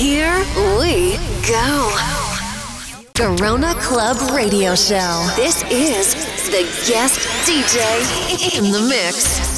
Here we go. Garona Club Radio Show. This is the guest DJ in the mix.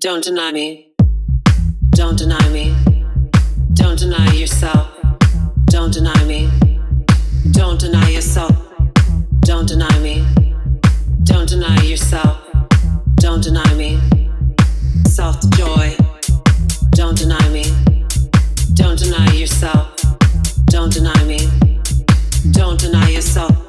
Don't deny me. Don't deny me. Don't deny yourself. Don't deny me. Don't deny yourself. Don't deny me. Don't deny yourself. Don't deny me. Soft joy. Don't deny me. Don't deny yourself. Don't deny me. Don't deny yourself.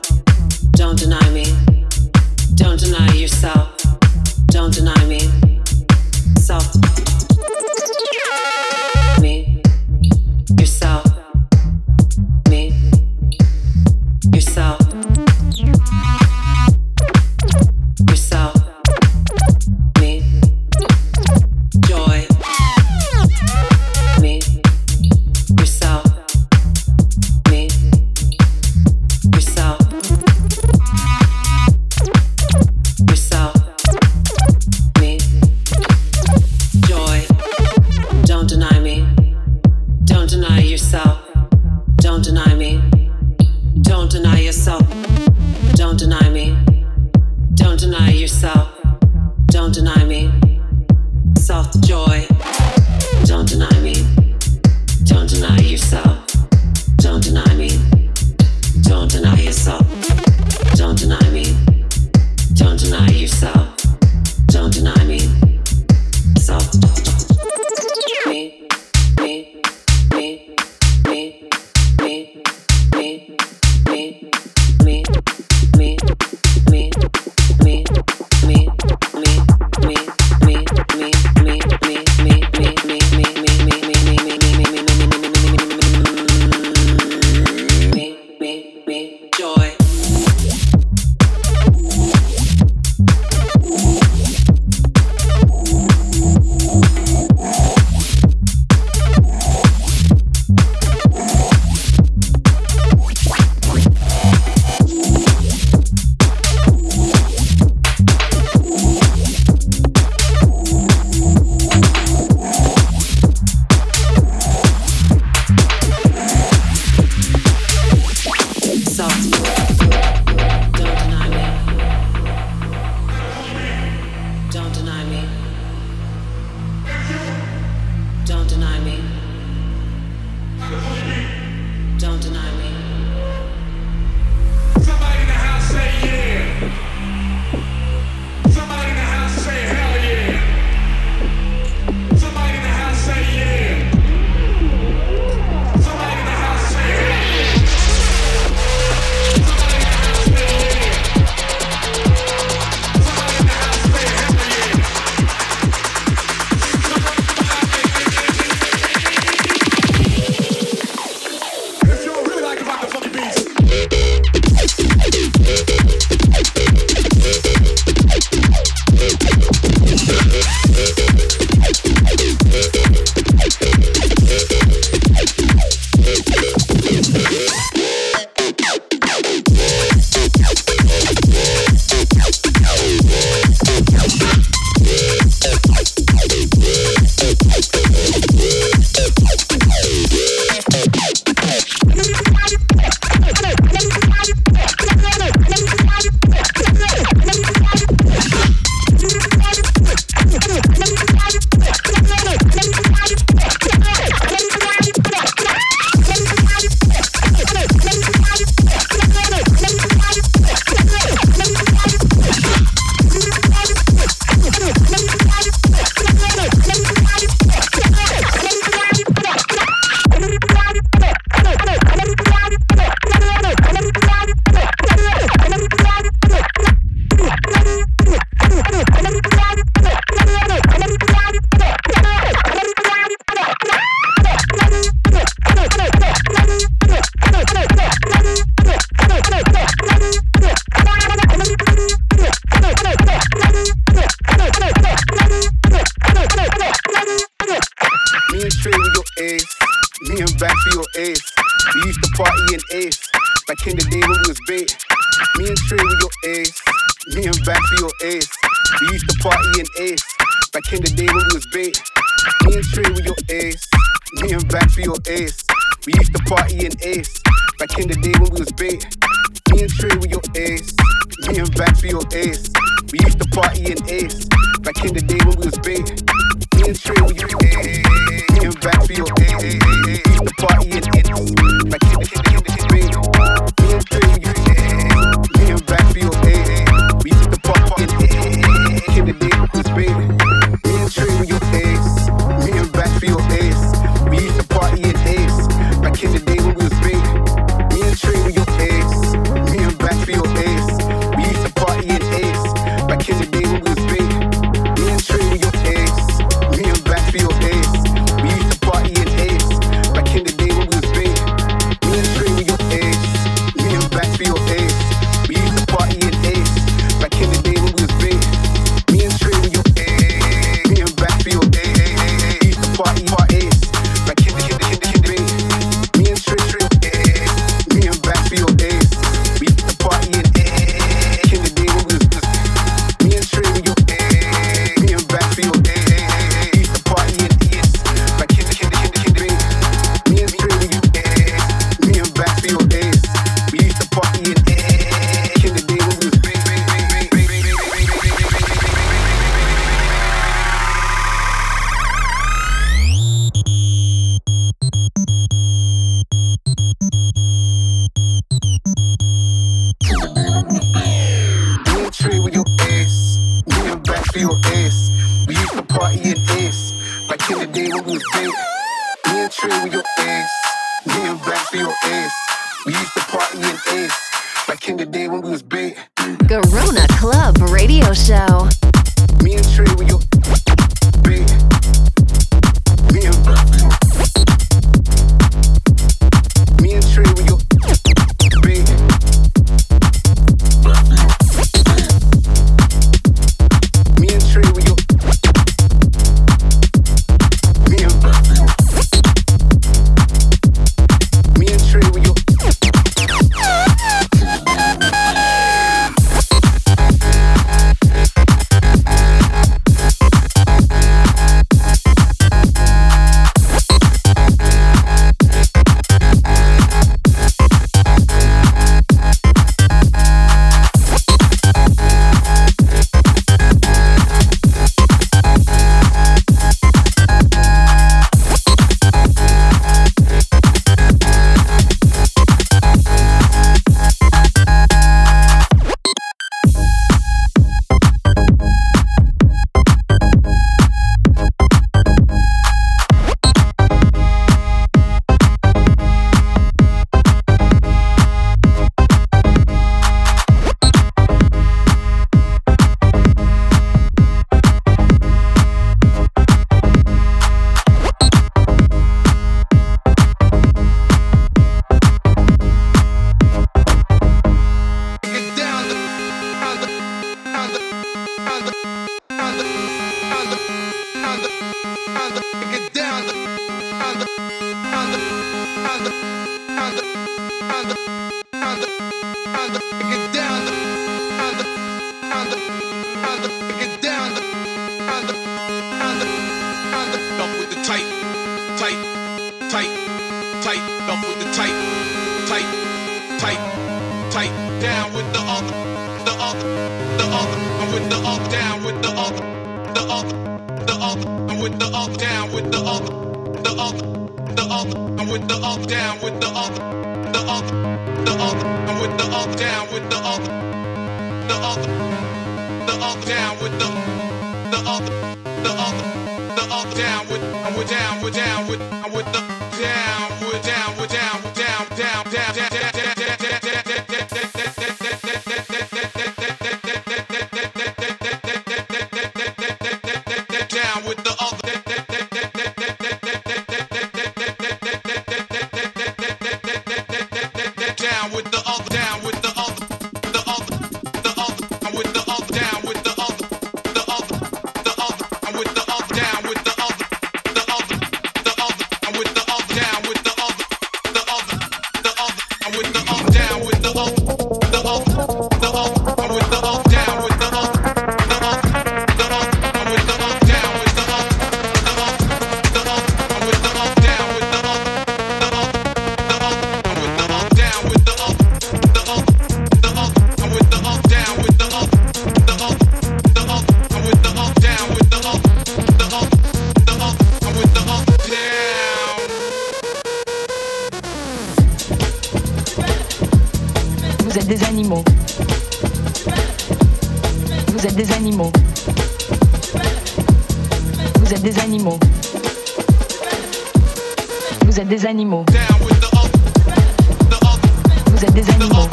Vous êtes des animaux.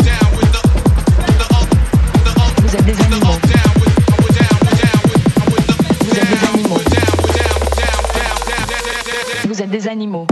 Vous êtes des animaux. Vous êtes des animaux. Vous êtes des animaux.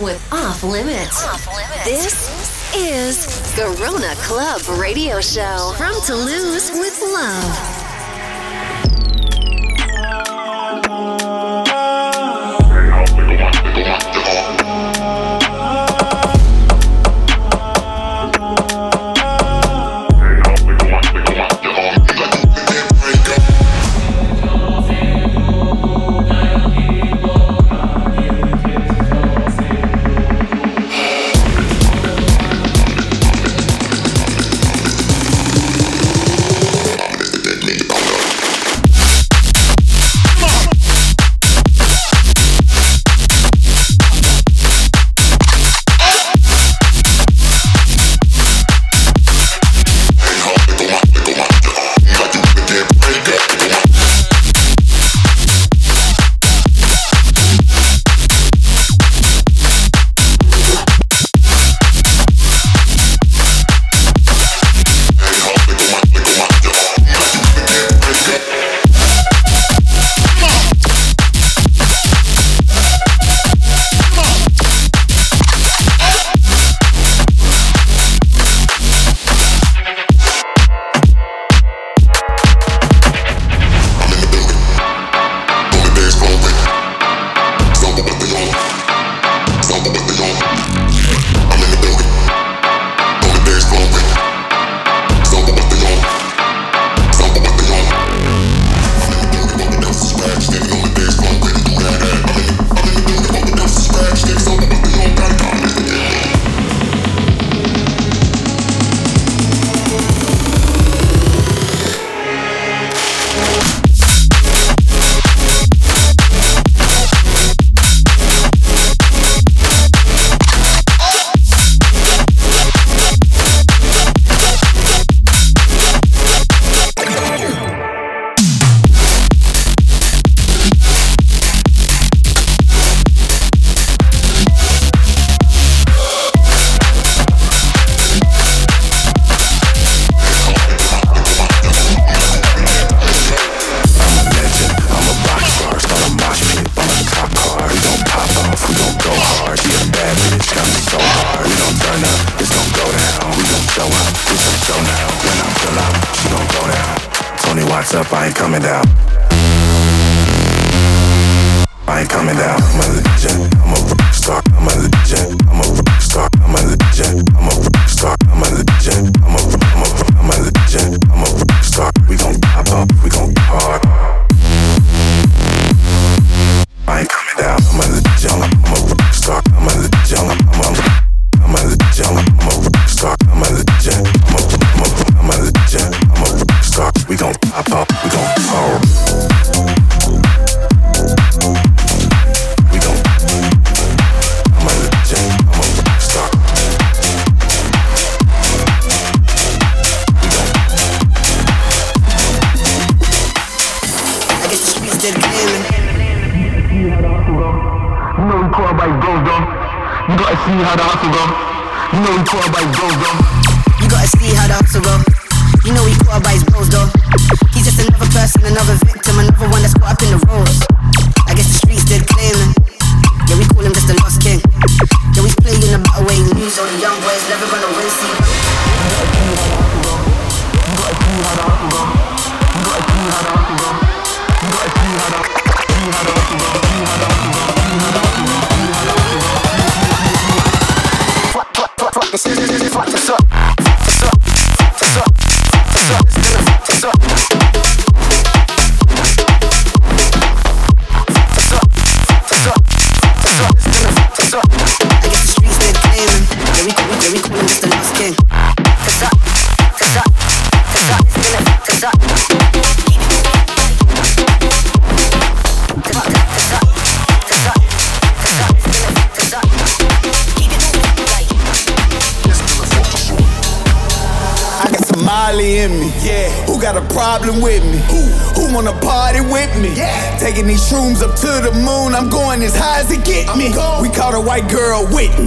In the mix with Off Limits. This is Garona Club Radio Show from Toulouse with Love.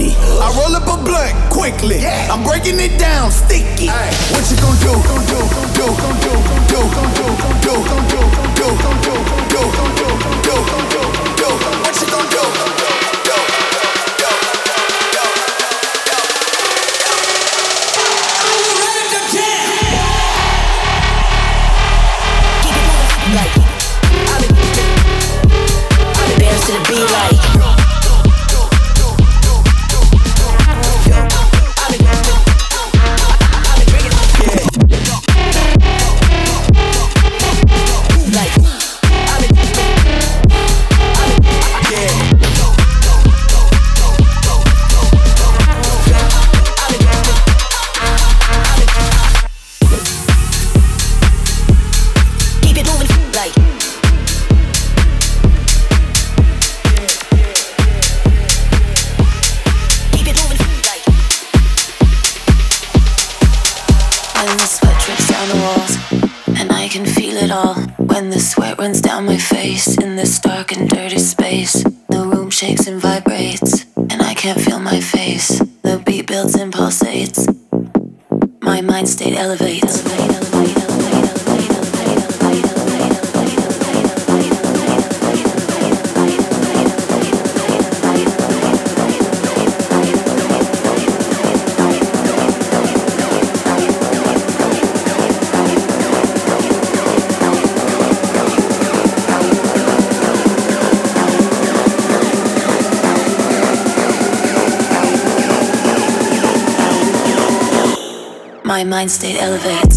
I roll up a blunt quickly. Yeah. I'm breaking it down sticky. Aye. What you gonna do? Do do do do do do do do do do do do do do do What do, gonna do? Do do do do Are do, ready to dance? Keep do, motherfucking like I've been dancing to do, beat like. My mind state elevates.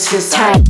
Just feels tight.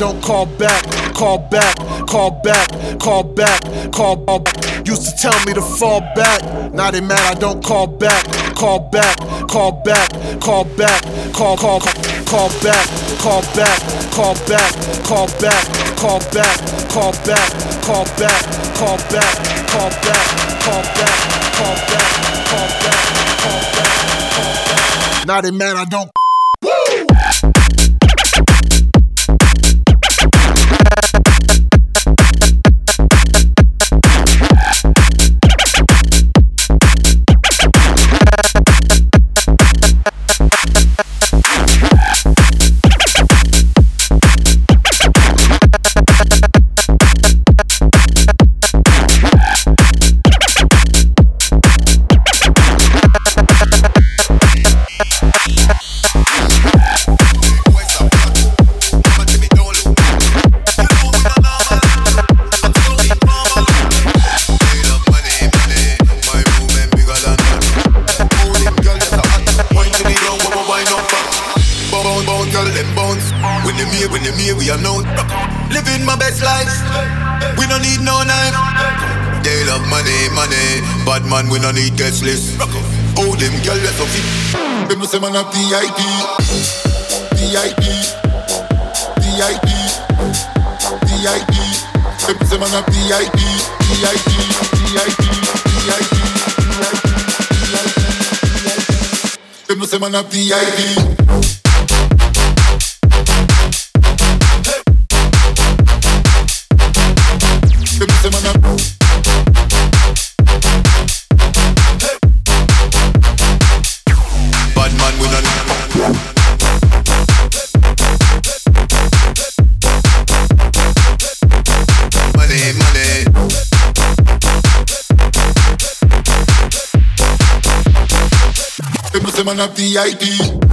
don't call back, call back, call back, call back, call back. Used to tell me to fall back. Now they mad I don't call back, call back, call back, call back, call call call back, call back, call back, call back, call back, call back, call back, call back, call back, call back, call back, call back, call back, call back. Now they mad I don't up the ID. man of the IT.